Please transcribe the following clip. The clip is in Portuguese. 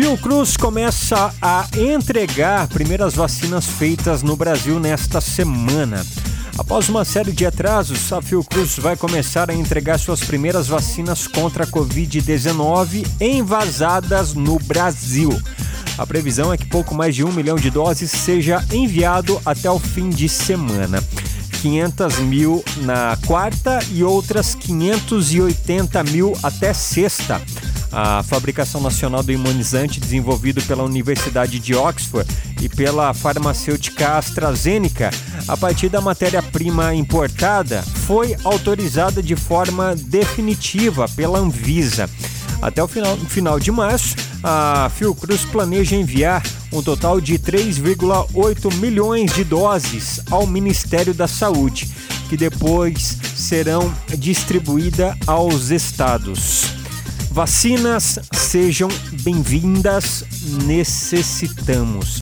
Fiocruz começa a entregar primeiras vacinas feitas no Brasil nesta semana. Após uma série de atrasos, a Fiocruz vai começar a entregar suas primeiras vacinas contra a Covid-19 envasadas no Brasil. A previsão é que pouco mais de um milhão de doses seja enviado até o fim de semana. 500 mil na quarta e outras 580 mil até sexta. A fabricação nacional do imunizante, desenvolvido pela Universidade de Oxford e pela farmacêutica AstraZeneca, a partir da matéria-prima importada, foi autorizada de forma definitiva pela Anvisa. Até o final, final de março, a Fiocruz planeja enviar um total de 3,8 milhões de doses ao Ministério da Saúde, que depois serão distribuídas aos estados. Vacinas sejam bem-vindas, necessitamos.